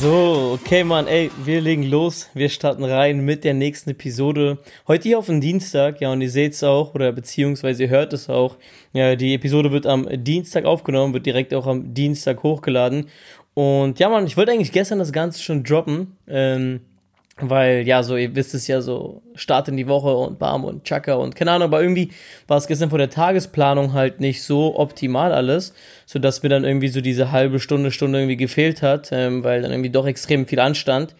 So, okay, Mann, ey, wir legen los. Wir starten rein mit der nächsten Episode. Heute hier auf den Dienstag, ja, und ihr seht es auch, oder beziehungsweise ihr hört es auch. Ja, die Episode wird am Dienstag aufgenommen, wird direkt auch am Dienstag hochgeladen. Und ja, Mann, ich wollte eigentlich gestern das Ganze schon droppen. Ähm, weil, ja, so, ihr wisst es ja so, Start in die Woche und Bam und Chaka und keine Ahnung, aber irgendwie war es gestern vor der Tagesplanung halt nicht so optimal alles, sodass mir dann irgendwie so diese halbe Stunde, Stunde irgendwie gefehlt hat, ähm, weil dann irgendwie doch extrem viel anstand.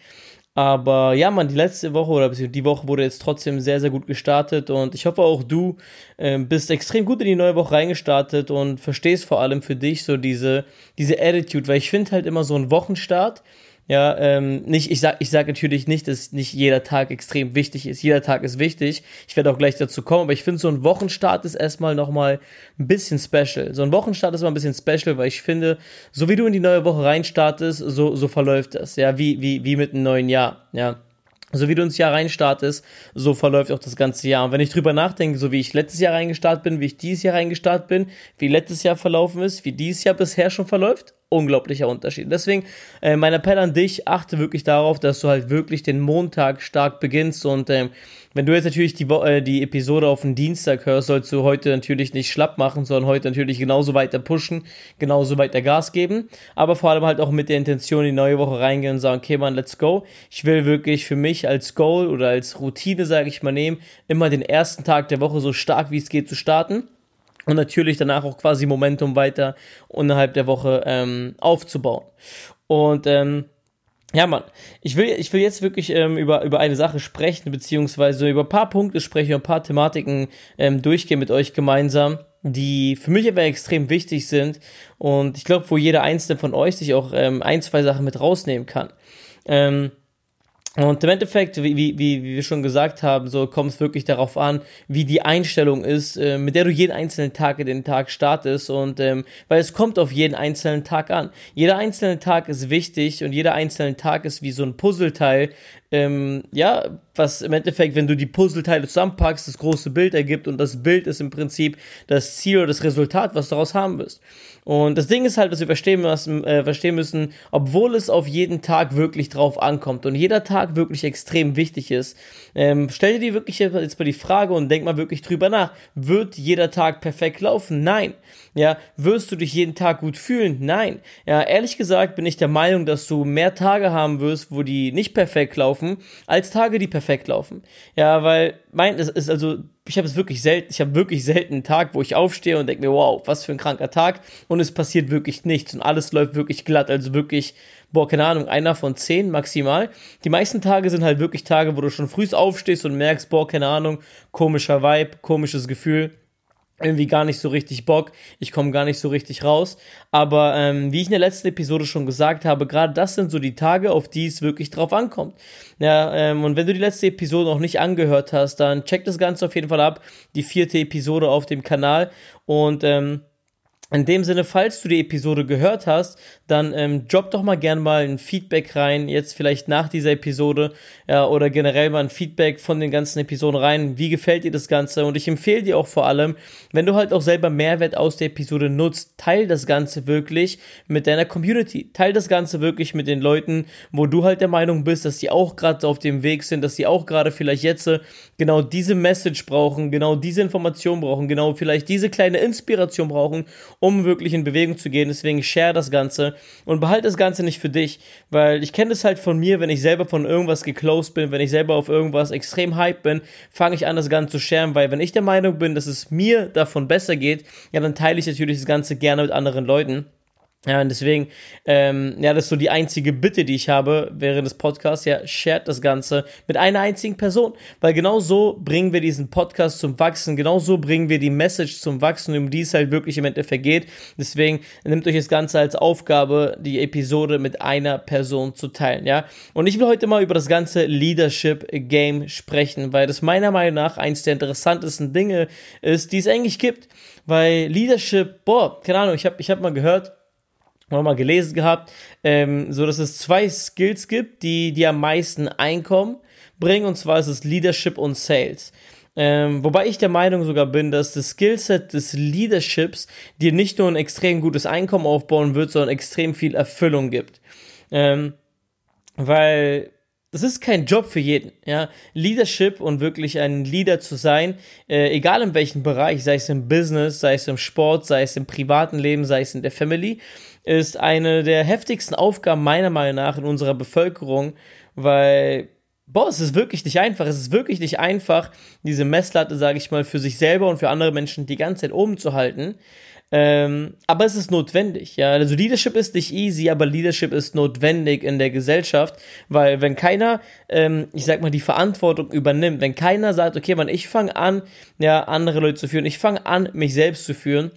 Aber ja, man, die letzte Woche oder die Woche wurde jetzt trotzdem sehr, sehr gut gestartet und ich hoffe auch du äh, bist extrem gut in die neue Woche reingestartet und verstehst vor allem für dich so diese, diese Attitude, weil ich finde halt immer so ein Wochenstart, ja, ähm, nicht, ich sag, ich sag natürlich nicht, dass nicht jeder Tag extrem wichtig ist. Jeder Tag ist wichtig. Ich werde auch gleich dazu kommen, aber ich finde, so ein Wochenstart ist erstmal nochmal ein bisschen special. So ein Wochenstart ist mal ein bisschen special, weil ich finde, so wie du in die neue Woche reinstartest, so, so verläuft das. Ja, wie, wie, wie mit einem neuen Jahr. Ja. So wie du ins Jahr reinstartest, so verläuft auch das ganze Jahr. Und wenn ich drüber nachdenke, so wie ich letztes Jahr reingestartet bin, wie ich dieses Jahr reingestartet bin, wie letztes Jahr verlaufen ist, wie dieses Jahr bisher schon verläuft, unglaublicher Unterschied. Deswegen, äh, mein Appell an dich, achte wirklich darauf, dass du halt wirklich den Montag stark beginnst und ähm, wenn du jetzt natürlich die, äh, die Episode auf den Dienstag hörst, sollst du heute natürlich nicht schlapp machen, sondern heute natürlich genauso weiter pushen, genauso weiter Gas geben, aber vor allem halt auch mit der Intention in die neue Woche reingehen und sagen, okay, man, let's go. Ich will wirklich für mich als Goal oder als Routine, sage ich mal, nehmen, immer den ersten Tag der Woche so stark wie es geht zu starten und natürlich danach auch quasi Momentum weiter innerhalb der Woche ähm, aufzubauen. Und ähm, ja, Mann, ich will, ich will jetzt wirklich ähm, über, über eine Sache sprechen, beziehungsweise über ein paar Punkte sprechen, ein paar Thematiken ähm, durchgehen mit euch gemeinsam, die für mich aber extrem wichtig sind und ich glaube, wo jeder einzelne von euch sich auch ähm, ein, zwei Sachen mit rausnehmen kann. Ähm, und im Endeffekt, wie, wie, wie wir schon gesagt haben, so kommt es wirklich darauf an, wie die Einstellung ist, äh, mit der du jeden einzelnen Tag in den Tag startest. Und ähm, weil es kommt auf jeden einzelnen Tag an. Jeder einzelne Tag ist wichtig und jeder einzelne Tag ist wie so ein Puzzleteil, ähm, ja, was im Endeffekt, wenn du die Puzzleteile zusammenpackst, das große Bild ergibt und das Bild ist im Prinzip das Ziel oder das Resultat, was du daraus haben wirst. Und das Ding ist halt, dass wir verstehen müssen, äh, verstehen müssen, obwohl es auf jeden Tag wirklich drauf ankommt und jeder Tag wirklich extrem wichtig ist, ähm, stell dir die wirklich jetzt mal die Frage und denk mal wirklich drüber nach. Wird jeder Tag perfekt laufen? Nein. Ja, wirst du dich jeden Tag gut fühlen? Nein. Ja, ehrlich gesagt bin ich der Meinung, dass du mehr Tage haben wirst, wo die nicht perfekt laufen, als Tage, die perfekt laufen. Ja, weil mein, es ist also, ich habe es wirklich selten, ich habe wirklich selten einen Tag, wo ich aufstehe und denke mir, wow, was für ein kranker Tag. Und es passiert wirklich nichts. Und alles läuft wirklich glatt, also wirklich, boah, keine Ahnung, einer von zehn maximal. Die meisten Tage sind halt wirklich Tage, wo du schon früh aufstehst und merkst, boah, keine Ahnung, komischer Vibe, komisches Gefühl irgendwie gar nicht so richtig Bock, ich komme gar nicht so richtig raus. Aber ähm, wie ich in der letzten Episode schon gesagt habe, gerade das sind so die Tage, auf die es wirklich drauf ankommt. Ja, ähm, und wenn du die letzte Episode noch nicht angehört hast, dann check das Ganze auf jeden Fall ab, die vierte Episode auf dem Kanal. Und ähm, in dem Sinne, falls du die Episode gehört hast, dann ähm, drop doch mal gern mal ein Feedback rein, jetzt vielleicht nach dieser Episode, ja, oder generell mal ein Feedback von den ganzen Episoden rein. Wie gefällt dir das Ganze? Und ich empfehle dir auch vor allem, wenn du halt auch selber Mehrwert aus der Episode nutzt, teil das Ganze wirklich mit deiner Community. Teil das Ganze wirklich mit den Leuten, wo du halt der Meinung bist, dass die auch gerade auf dem Weg sind, dass die auch gerade vielleicht jetzt äh, genau diese Message brauchen, genau diese Information brauchen, genau vielleicht diese kleine Inspiration brauchen um wirklich in Bewegung zu gehen. Deswegen share das Ganze und behalte das Ganze nicht für dich, weil ich kenne das halt von mir, wenn ich selber von irgendwas geclosed bin, wenn ich selber auf irgendwas extrem hype bin, fange ich an, das Ganze zu sharen, weil wenn ich der Meinung bin, dass es mir davon besser geht, ja, dann teile ich natürlich das Ganze gerne mit anderen Leuten. Ja, und deswegen, ähm, ja, das ist so die einzige Bitte, die ich habe während des Podcasts. Ja, shared das Ganze mit einer einzigen Person. Weil genau so bringen wir diesen Podcast zum Wachsen. Genau so bringen wir die Message zum Wachsen, um die es halt wirklich im Endeffekt geht. Deswegen nehmt euch das Ganze als Aufgabe, die Episode mit einer Person zu teilen, ja. Und ich will heute mal über das ganze Leadership Game sprechen, weil das meiner Meinung nach eins der interessantesten Dinge ist, die es eigentlich gibt. Weil Leadership, boah, keine Ahnung, ich habe ich hab mal gehört, mal gelesen gehabt, ähm, so dass es zwei Skills gibt, die die am meisten Einkommen bringen, und zwar ist es Leadership und Sales. Ähm, wobei ich der Meinung sogar bin, dass das Skillset des Leaderships dir nicht nur ein extrem gutes Einkommen aufbauen wird, sondern extrem viel Erfüllung gibt. Ähm, weil das ist kein Job für jeden, ja. Leadership und wirklich ein Leader zu sein, äh, egal in welchem Bereich, sei es im Business, sei es im Sport, sei es im privaten Leben, sei es in der Family, ist eine der heftigsten Aufgaben meiner Meinung nach in unserer Bevölkerung, weil boah, es ist wirklich nicht einfach. Es ist wirklich nicht einfach, diese Messlatte, sage ich mal, für sich selber und für andere Menschen die ganze Zeit oben zu halten. Ähm, aber es ist notwendig, ja. Also Leadership ist nicht easy, aber Leadership ist notwendig in der Gesellschaft, weil wenn keiner, ähm, ich sag mal, die Verantwortung übernimmt, wenn keiner sagt, okay, man, ich fange an, ja, andere Leute zu führen, ich fange an, mich selbst zu führen,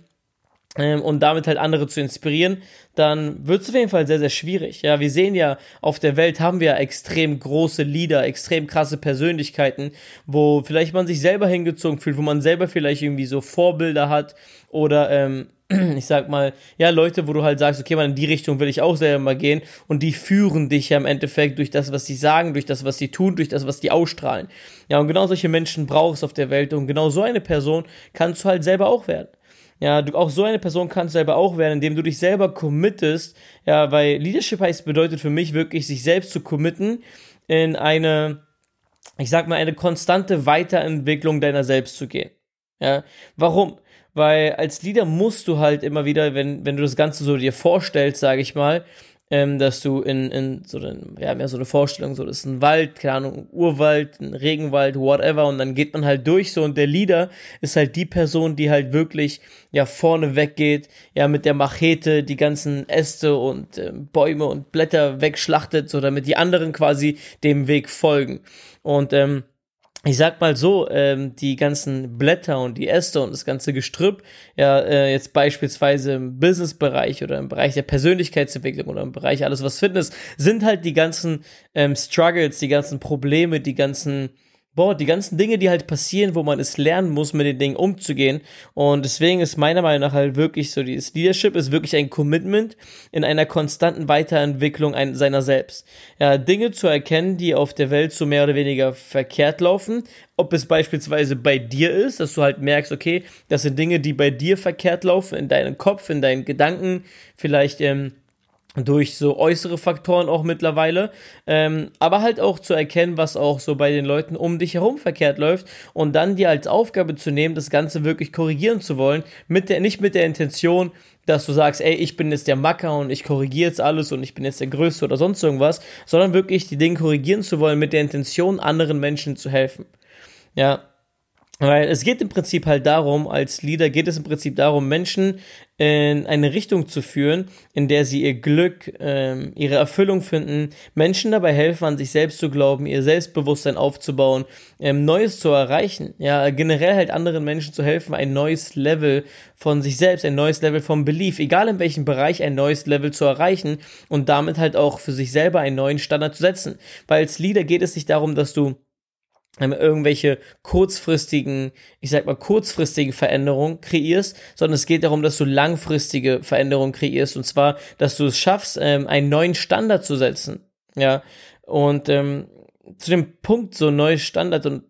ähm, und damit halt andere zu inspirieren, dann wird es auf jeden Fall sehr, sehr schwierig. Ja, wir sehen ja, auf der Welt haben wir extrem große Leader, extrem krasse Persönlichkeiten, wo vielleicht man sich selber hingezogen fühlt, wo man selber vielleicht irgendwie so Vorbilder hat oder, ähm, ich sag mal, ja, Leute, wo du halt sagst, okay, man, in die Richtung will ich auch selber mal gehen und die führen dich ja im Endeffekt durch das, was sie sagen, durch das, was sie tun, durch das, was die ausstrahlen. Ja, und genau solche Menschen brauchst du auf der Welt und genau so eine Person kannst du halt selber auch werden. Ja, du, auch so eine Person kannst selber auch werden, indem du dich selber committest. Ja, weil Leadership heißt, bedeutet für mich wirklich, sich selbst zu committen in eine, ich sag mal, eine konstante Weiterentwicklung deiner selbst zu gehen. Ja, warum? Weil als Leader musst du halt immer wieder, wenn, wenn du das Ganze so dir vorstellst, sage ich mal, ähm, dass du in, in so einen, ja, mehr so eine Vorstellung, so, das ist ein Wald, keine Ahnung, Urwald, ein Regenwald, whatever, und dann geht man halt durch so und der Leader ist halt die Person, die halt wirklich, ja, vorne weggeht, ja, mit der Machete die ganzen Äste und äh, Bäume und Blätter wegschlachtet, so damit die anderen quasi dem Weg folgen. Und, ähm, ich sag mal so, ähm, die ganzen Blätter und die Äste und das ganze Gestrüpp, ja, äh, jetzt beispielsweise im Businessbereich oder im Bereich der Persönlichkeitsentwicklung oder im Bereich alles was Fitness, sind halt die ganzen ähm, Struggles, die ganzen Probleme, die ganzen boah, die ganzen Dinge, die halt passieren, wo man es lernen muss, mit den Dingen umzugehen. Und deswegen ist meiner Meinung nach halt wirklich so, dieses Leadership ist wirklich ein Commitment in einer konstanten Weiterentwicklung ein, seiner selbst. Ja, Dinge zu erkennen, die auf der Welt so mehr oder weniger verkehrt laufen. Ob es beispielsweise bei dir ist, dass du halt merkst, okay, das sind Dinge, die bei dir verkehrt laufen, in deinem Kopf, in deinen Gedanken, vielleicht, ähm, durch so äußere Faktoren auch mittlerweile, ähm, aber halt auch zu erkennen, was auch so bei den Leuten um dich herum verkehrt läuft und dann dir als Aufgabe zu nehmen, das Ganze wirklich korrigieren zu wollen, mit der, nicht mit der Intention, dass du sagst, ey, ich bin jetzt der Macker und ich korrigiere jetzt alles und ich bin jetzt der Größte oder sonst irgendwas, sondern wirklich die Dinge korrigieren zu wollen mit der Intention, anderen Menschen zu helfen. Ja, weil es geht im Prinzip halt darum, als Leader geht es im Prinzip darum, Menschen in eine Richtung zu führen, in der sie ihr Glück, ähm, ihre Erfüllung finden, Menschen dabei helfen, an sich selbst zu glauben, ihr Selbstbewusstsein aufzubauen, ähm, Neues zu erreichen. Ja, generell halt anderen Menschen zu helfen, ein neues Level von sich selbst, ein neues Level vom Belief, egal in welchem Bereich, ein neues Level zu erreichen und damit halt auch für sich selber einen neuen Standard zu setzen. Weil als Leader geht es nicht darum, dass du irgendwelche kurzfristigen, ich sag mal kurzfristigen Veränderungen kreierst, sondern es geht darum, dass du langfristige Veränderungen kreierst. Und zwar, dass du es schaffst, ähm, einen neuen Standard zu setzen, ja? Und ähm, zu dem Punkt so neues Standard und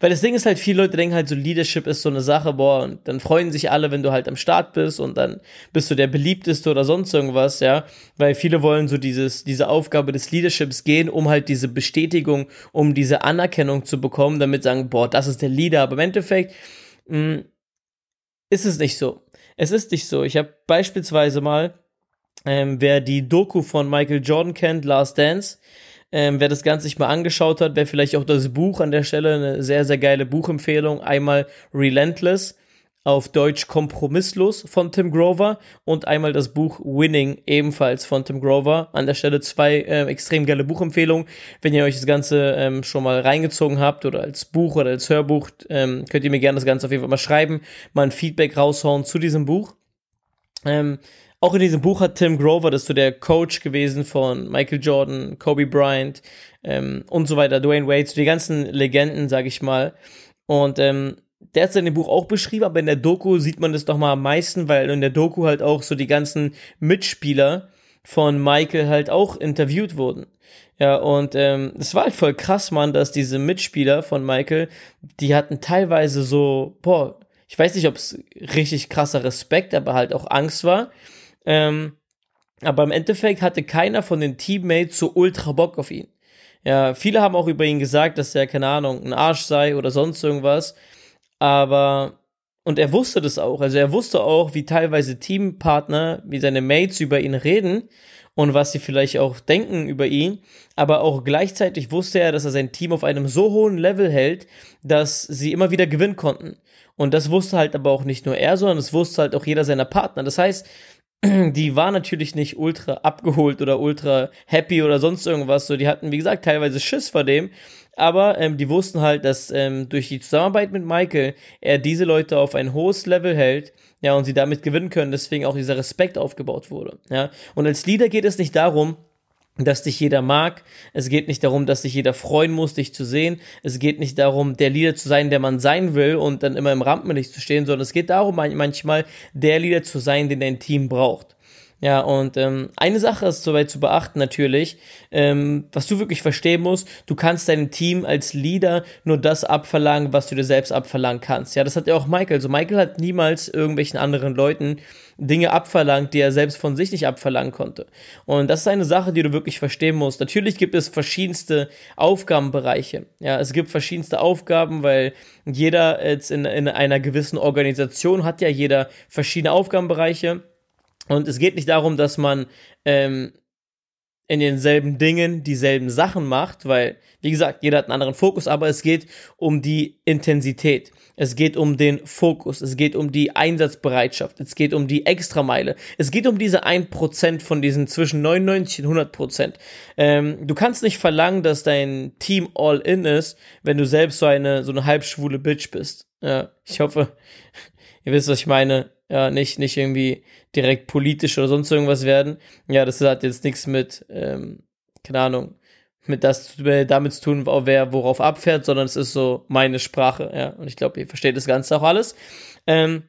weil das Ding ist halt, viele Leute denken halt so, Leadership ist so eine Sache, boah, und dann freuen sich alle, wenn du halt am Start bist und dann bist du der beliebteste oder sonst irgendwas, ja. Weil viele wollen so dieses, diese Aufgabe des Leaderships gehen, um halt diese Bestätigung, um diese Anerkennung zu bekommen, damit sagen, boah, das ist der Leader. Aber im Endeffekt mh, mm, ist es nicht so. Es ist nicht so. Ich habe beispielsweise mal, ähm, wer die Doku von Michael Jordan kennt, Last Dance, ähm, wer das Ganze sich mal angeschaut hat, wäre vielleicht auch das Buch an der Stelle eine sehr, sehr geile Buchempfehlung. Einmal Relentless, auf Deutsch Kompromisslos von Tim Grover und einmal das Buch Winning ebenfalls von Tim Grover. An der Stelle zwei äh, extrem geile Buchempfehlungen. Wenn ihr euch das Ganze ähm, schon mal reingezogen habt oder als Buch oder als Hörbuch, ähm, könnt ihr mir gerne das Ganze auf jeden Fall mal schreiben, mal ein Feedback raushauen zu diesem Buch. Ähm, auch in diesem Buch hat Tim Grover, das ist so der Coach gewesen von Michael Jordan, Kobe Bryant ähm, und so weiter, Dwayne Wade, so die ganzen Legenden, sag ich mal. Und ähm, der hat es in dem Buch auch beschrieben, aber in der Doku sieht man das doch mal am meisten, weil in der Doku halt auch so die ganzen Mitspieler von Michael halt auch interviewt wurden. Ja, und ähm, es war halt voll krass, Mann, dass diese Mitspieler von Michael, die hatten teilweise so, boah, ich weiß nicht, ob es richtig krasser Respekt, aber halt auch Angst war. Ähm, aber im Endeffekt hatte keiner von den Teammates so ultra Bock auf ihn. Ja, viele haben auch über ihn gesagt, dass er, keine Ahnung, ein Arsch sei oder sonst irgendwas. Aber, und er wusste das auch. Also er wusste auch, wie teilweise Teampartner, wie seine Mates über ihn reden und was sie vielleicht auch denken über ihn. Aber auch gleichzeitig wusste er, dass er sein Team auf einem so hohen Level hält, dass sie immer wieder gewinnen konnten. Und das wusste halt aber auch nicht nur er, sondern es wusste halt auch jeder seiner Partner. Das heißt, die war natürlich nicht ultra abgeholt oder ultra happy oder sonst irgendwas. So, die hatten, wie gesagt, teilweise Schiss vor dem. Aber ähm, die wussten halt, dass ähm, durch die Zusammenarbeit mit Michael er diese Leute auf ein hohes Level hält, ja, und sie damit gewinnen können, deswegen auch dieser Respekt aufgebaut wurde. Ja. Und als Leader geht es nicht darum, dass dich jeder mag. Es geht nicht darum, dass sich jeder freuen muss, dich zu sehen. Es geht nicht darum, der Leader zu sein, der man sein will und dann immer im Rampenlicht zu stehen, sondern es geht darum, manchmal der Leader zu sein, den dein Team braucht. Ja, und ähm, eine Sache ist soweit zu beachten natürlich, ähm, was du wirklich verstehen musst, du kannst deinem Team als Leader nur das abverlangen, was du dir selbst abverlangen kannst. Ja, das hat ja auch Michael. Also Michael hat niemals irgendwelchen anderen Leuten Dinge abverlangt, die er selbst von sich nicht abverlangen konnte. Und das ist eine Sache, die du wirklich verstehen musst. Natürlich gibt es verschiedenste Aufgabenbereiche. Ja, es gibt verschiedenste Aufgaben, weil jeder jetzt in, in einer gewissen Organisation hat ja jeder verschiedene Aufgabenbereiche. Und es geht nicht darum, dass man ähm, in denselben Dingen dieselben Sachen macht, weil, wie gesagt, jeder hat einen anderen Fokus, aber es geht um die Intensität. Es geht um den Fokus, es geht um die Einsatzbereitschaft, es geht um die Extrameile, es geht um diese 1% von diesen zwischen 99 und 100%. Ähm, du kannst nicht verlangen, dass dein Team all in ist, wenn du selbst so eine, so eine halbschwule Bitch bist. Ja, ich hoffe, ihr wisst, was ich meine. Ja, nicht, nicht irgendwie direkt politisch oder sonst irgendwas werden. Ja, das hat jetzt nichts mit, ähm, keine Ahnung, mit das damit zu tun, wer worauf abfährt, sondern es ist so meine Sprache, ja. Und ich glaube, ihr versteht das Ganze auch alles. Ähm,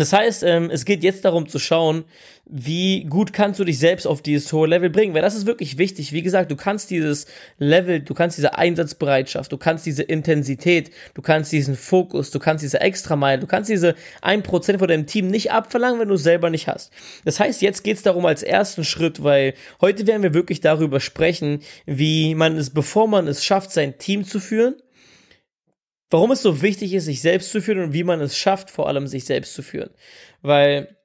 das heißt, ähm, es geht jetzt darum zu schauen, wie gut kannst du dich selbst auf dieses hohe Level bringen, weil das ist wirklich wichtig. Wie gesagt, du kannst dieses Level, du kannst diese Einsatzbereitschaft, du kannst diese Intensität, du kannst diesen Fokus, du kannst diese Extrameile, du kannst diese 1% von deinem Team nicht abverlangen, wenn du es selber nicht hast. Das heißt, jetzt geht es darum als ersten Schritt, weil heute werden wir wirklich darüber sprechen, wie man es, bevor man es schafft, sein Team zu führen, warum es so wichtig ist, sich selbst zu führen und wie man es schafft, vor allem sich selbst zu führen. Weil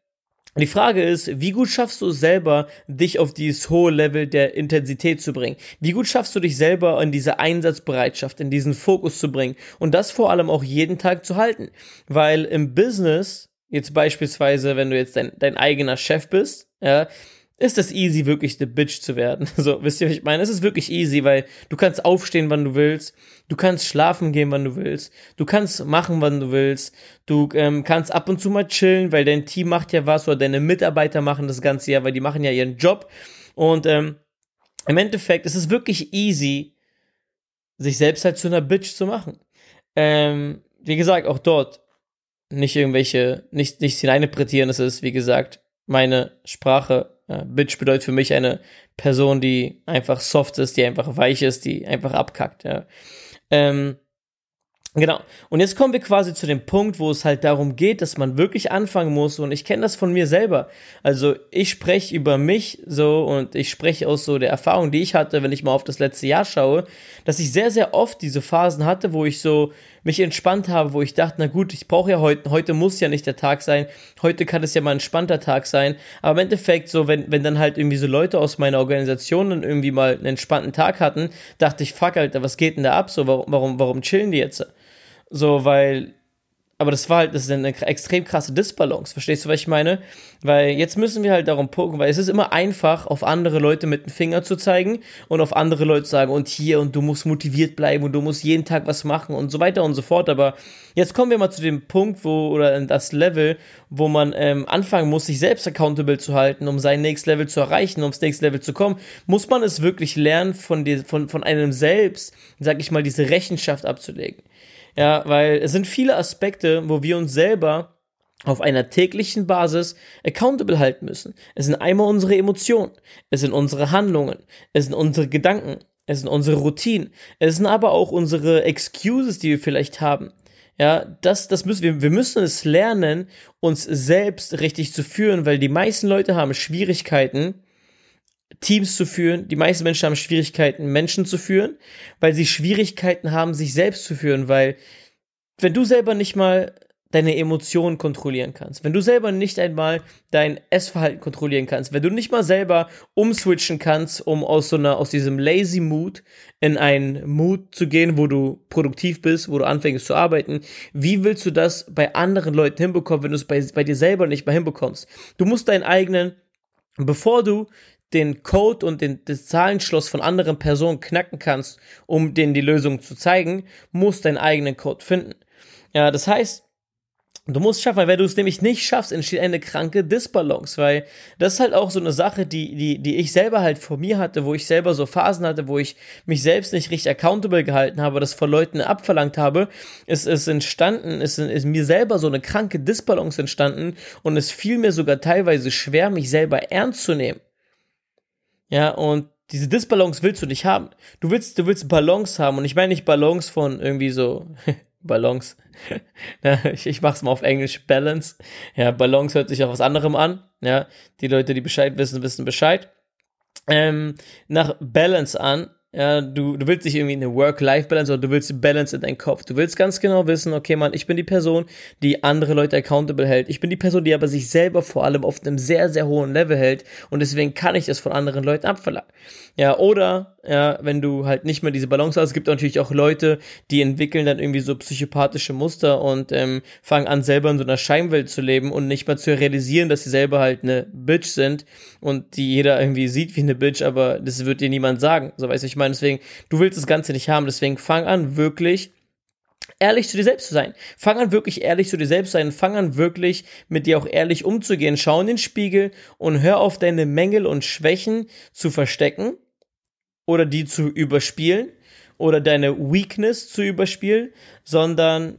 die Frage ist, wie gut schaffst du es selber, dich auf dieses hohe Level der Intensität zu bringen? Wie gut schaffst du dich selber in diese Einsatzbereitschaft, in diesen Fokus zu bringen und das vor allem auch jeden Tag zu halten? Weil im Business, jetzt beispielsweise, wenn du jetzt dein, dein eigener Chef bist, ja, ist das easy, wirklich eine Bitch zu werden. So, wisst ihr, was ich meine? Es ist wirklich easy, weil du kannst aufstehen, wann du willst. Du kannst schlafen gehen, wann du willst. Du kannst machen, wann du willst. Du ähm, kannst ab und zu mal chillen, weil dein Team macht ja was oder deine Mitarbeiter machen das ganze Jahr, weil die machen ja ihren Job. Und ähm, im Endeffekt ist es wirklich easy, sich selbst halt zu einer Bitch zu machen. Ähm, wie gesagt, auch dort nicht irgendwelche, nicht, nicht hineininterpretieren, das ist, wie gesagt, meine Sprache Bitch bedeutet für mich eine Person, die einfach soft ist, die einfach weich ist, die einfach abkackt, ja. Ähm, Genau. Und jetzt kommen wir quasi zu dem Punkt, wo es halt darum geht, dass man wirklich anfangen muss. Und ich kenne das von mir selber. Also ich spreche über mich so und ich spreche aus so der Erfahrung, die ich hatte, wenn ich mal auf das letzte Jahr schaue, dass ich sehr, sehr oft diese Phasen hatte, wo ich so mich entspannt habe, wo ich dachte, na gut, ich brauche ja heute, heute muss ja nicht der Tag sein, heute kann es ja mal ein entspannter Tag sein. Aber im Endeffekt, so, wenn, wenn dann halt irgendwie so Leute aus meiner Organisation dann irgendwie mal einen entspannten Tag hatten, dachte ich, fuck, Alter, was geht denn da ab? So, warum, warum, warum chillen die jetzt? So, weil aber das war halt, das ist eine extrem krasse Disbalance. Verstehst du, was ich meine? Weil jetzt müssen wir halt darum gucken, weil es ist immer einfach, auf andere Leute mit dem Finger zu zeigen und auf andere Leute zu sagen, und hier, und du musst motiviert bleiben und du musst jeden Tag was machen und so weiter und so fort. Aber jetzt kommen wir mal zu dem Punkt, wo, oder das Level, wo man ähm, anfangen muss, sich selbst accountable zu halten, um sein nächstes Level zu erreichen, ums nächste Level zu kommen, muss man es wirklich lernen, von, dir, von, von einem selbst, sag ich mal, diese Rechenschaft abzulegen. Ja, weil es sind viele Aspekte, wo wir uns selber auf einer täglichen Basis accountable halten müssen. Es sind einmal unsere Emotionen, es sind unsere Handlungen, es sind unsere Gedanken, es sind unsere Routinen, es sind aber auch unsere Excuses, die wir vielleicht haben. Ja, das, das müssen wir, wir müssen es lernen, uns selbst richtig zu führen, weil die meisten Leute haben Schwierigkeiten, Teams zu führen. Die meisten Menschen haben Schwierigkeiten, Menschen zu führen, weil sie Schwierigkeiten haben, sich selbst zu führen, weil wenn du selber nicht mal deine Emotionen kontrollieren kannst, wenn du selber nicht einmal dein Essverhalten kontrollieren kannst, wenn du nicht mal selber umswitchen kannst, um aus so einer, aus diesem lazy Mood in einen Mood zu gehen, wo du produktiv bist, wo du anfängst zu arbeiten, wie willst du das bei anderen Leuten hinbekommen, wenn du es bei, bei dir selber nicht mal hinbekommst? Du musst deinen eigenen, bevor du den Code und den, das Zahlenschloss von anderen Personen knacken kannst, um denen die Lösung zu zeigen, musst deinen eigenen Code finden. Ja, das heißt, Du musst schaffen, weil wenn du es nämlich nicht schaffst, entsteht eine kranke Disbalance, weil das ist halt auch so eine Sache, die, die, die ich selber halt vor mir hatte, wo ich selber so Phasen hatte, wo ich mich selbst nicht richtig accountable gehalten habe, das von Leuten abverlangt habe. Es ist entstanden, es ist mir selber so eine kranke Disbalance entstanden und es fiel mir sogar teilweise schwer, mich selber ernst zu nehmen. Ja, und diese Disbalance willst du nicht haben. Du willst, du willst Balance haben und ich meine nicht Balance von irgendwie so Balance. ich, ich mach's mal auf Englisch Balance. Ja, Balance hört sich auch was anderem an. Ja, die Leute, die Bescheid wissen, wissen Bescheid. Ähm, nach Balance an ja, du, du willst nicht irgendwie eine Work-Life-Balance, sondern du willst Balance in deinem Kopf. Du willst ganz genau wissen, okay, Mann, ich bin die Person, die andere Leute accountable hält. Ich bin die Person, die aber sich selber vor allem auf einem sehr, sehr hohen Level hält und deswegen kann ich das von anderen Leuten abverlangen. Ja, oder, ja, wenn du halt nicht mehr diese Balance hast, es gibt natürlich auch Leute, die entwickeln dann irgendwie so psychopathische Muster und ähm, fangen an, selber in so einer Scheinwelt zu leben und nicht mal zu realisieren, dass sie selber halt eine Bitch sind und die jeder irgendwie sieht wie eine Bitch, aber das wird dir niemand sagen. So weiß ich meine, deswegen, du willst das Ganze nicht haben, deswegen fang an, wirklich ehrlich zu dir selbst zu sein. Fang an, wirklich ehrlich zu dir selbst zu sein. Fang an, wirklich mit dir auch ehrlich umzugehen. Schau in den Spiegel und hör auf, deine Mängel und Schwächen zu verstecken oder die zu überspielen oder deine Weakness zu überspielen, sondern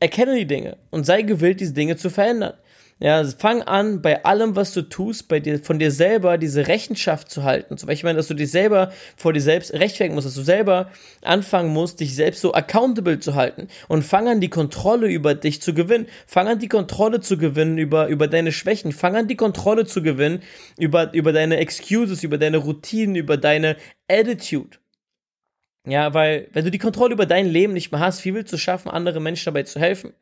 erkenne die Dinge und sei gewillt, diese Dinge zu verändern. Ja, fang an, bei allem, was du tust, bei dir, von dir selber diese Rechenschaft zu halten. Zum Beispiel, dass du dich selber vor dir selbst rechtfertigen musst, dass du selber anfangen musst, dich selbst so accountable zu halten. Und fang an, die Kontrolle über dich zu gewinnen. Fang an, die Kontrolle zu gewinnen über, über deine Schwächen. Fang an, die Kontrolle zu gewinnen über, über deine Excuses, über deine Routinen, über deine Attitude. Ja, weil, wenn du die Kontrolle über dein Leben nicht mehr hast, wie willst du schaffen, andere Menschen dabei zu helfen?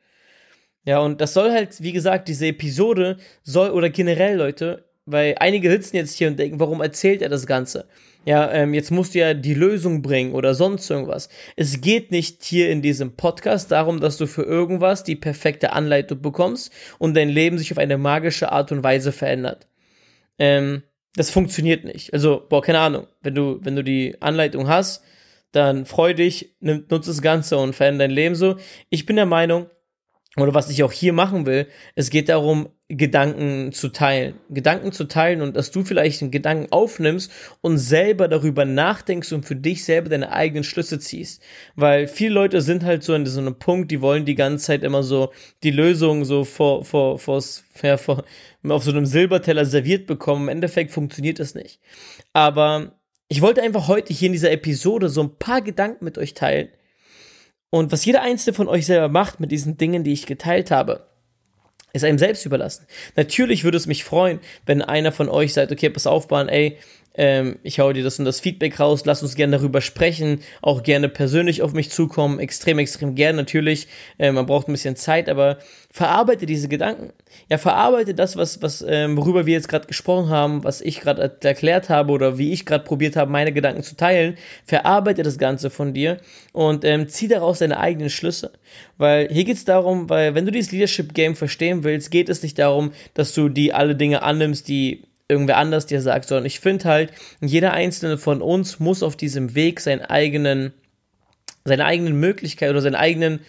Ja, und das soll halt, wie gesagt, diese Episode soll, oder generell, Leute, weil einige sitzen jetzt hier und denken, warum erzählt er das Ganze? Ja, ähm, jetzt musst du ja die Lösung bringen oder sonst irgendwas. Es geht nicht hier in diesem Podcast darum, dass du für irgendwas die perfekte Anleitung bekommst und dein Leben sich auf eine magische Art und Weise verändert. Ähm, das funktioniert nicht. Also, boah, keine Ahnung. Wenn du, wenn du die Anleitung hast, dann freu dich, nutze das Ganze und verändere dein Leben so. Ich bin der Meinung, oder was ich auch hier machen will, es geht darum, Gedanken zu teilen. Gedanken zu teilen und dass du vielleicht einen Gedanken aufnimmst und selber darüber nachdenkst und für dich selber deine eigenen Schlüsse ziehst. Weil viele Leute sind halt so in so einem Punkt, die wollen die ganze Zeit immer so die Lösung so vor, vor, vor, ja, vor auf so einem Silberteller serviert bekommen. Im Endeffekt funktioniert das nicht. Aber ich wollte einfach heute hier in dieser Episode so ein paar Gedanken mit euch teilen, und was jeder einzelne von euch selber macht mit diesen Dingen, die ich geteilt habe, ist einem selbst überlassen. Natürlich würde es mich freuen, wenn einer von euch sagt, okay, pass auf, Bahn, ey, ähm, ich hau dir das und das Feedback raus, lass uns gerne darüber sprechen, auch gerne persönlich auf mich zukommen, extrem, extrem gern natürlich, äh, man braucht ein bisschen Zeit, aber verarbeite diese Gedanken. Ja, verarbeite das, was, was, ähm, worüber wir jetzt gerade gesprochen haben, was ich gerade erklärt habe oder wie ich gerade probiert habe, meine Gedanken zu teilen, verarbeite das Ganze von dir und ähm, zieh daraus deine eigenen Schlüsse. Weil hier geht es darum, weil wenn du dieses Leadership Game verstehen willst, geht es nicht darum, dass du die alle Dinge annimmst, die irgendwer anders dir sagt, sondern ich finde halt, jeder einzelne von uns muss auf diesem Weg seinen eigenen, seine eigenen Möglichkeiten oder seinen eigenen,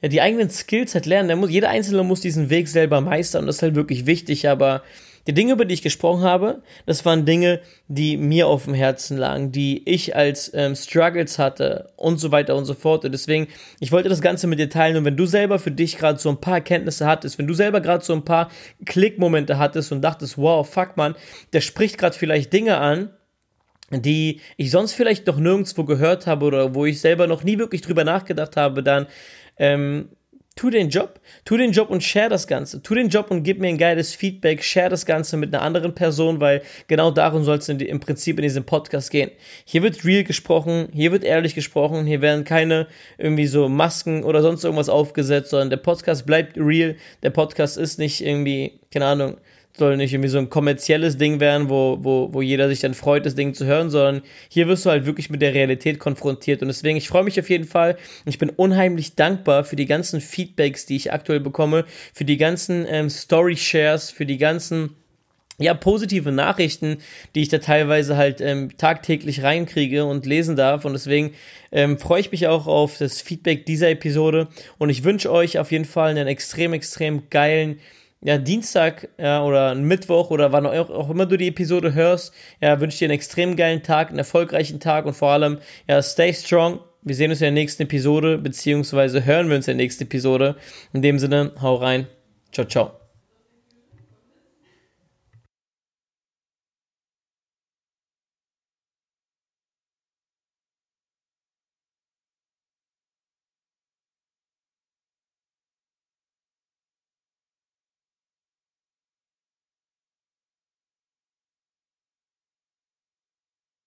ja, die eigenen Skills halt lernen. Muss, jeder Einzelne muss diesen Weg selber meistern und das ist halt wirklich wichtig, aber Die Dinge, über die ich gesprochen habe, das waren Dinge, die mir auf dem Herzen lagen, die ich als ähm, Struggles hatte und so weiter und so fort. Und deswegen, ich wollte das Ganze mit dir teilen. Und wenn du selber für dich gerade so ein paar Erkenntnisse hattest, wenn du selber gerade so ein paar Klickmomente hattest und dachtest, wow, fuck man, der spricht gerade vielleicht Dinge an, die ich sonst vielleicht noch nirgendwo gehört habe oder wo ich selber noch nie wirklich drüber nachgedacht habe, dann ähm, tu den Job, tu den Job und share das Ganze. Tu den Job und gib mir ein geiles Feedback, share das Ganze mit einer anderen Person, weil genau darum soll es im Prinzip in diesem Podcast gehen. Hier wird real gesprochen, hier wird ehrlich gesprochen, hier werden keine irgendwie so Masken oder sonst irgendwas aufgesetzt, sondern der Podcast bleibt real. Der Podcast ist nicht irgendwie, keine Ahnung, soll nicht irgendwie so ein kommerzielles Ding werden, wo, wo, wo jeder sich dann freut, das Ding zu hören, sondern hier wirst du halt wirklich mit der Realität konfrontiert. Und deswegen, ich freue mich auf jeden Fall. Ich bin unheimlich dankbar für die ganzen Feedbacks, die ich aktuell bekomme, für die ganzen ähm, Story-Shares, für die ganzen ja, positive Nachrichten, die ich da teilweise halt ähm, tagtäglich reinkriege und lesen darf. Und deswegen ähm, freue ich mich auch auf das Feedback dieser Episode. Und ich wünsche euch auf jeden Fall einen extrem, extrem geilen ja, Dienstag ja, oder Mittwoch oder wann auch, auch immer du die Episode hörst, ja, wünsche dir einen extrem geilen Tag, einen erfolgreichen Tag und vor allem, ja, stay strong. Wir sehen uns in der nächsten Episode, beziehungsweise hören wir uns in der nächsten Episode. In dem Sinne, hau rein. Ciao, ciao.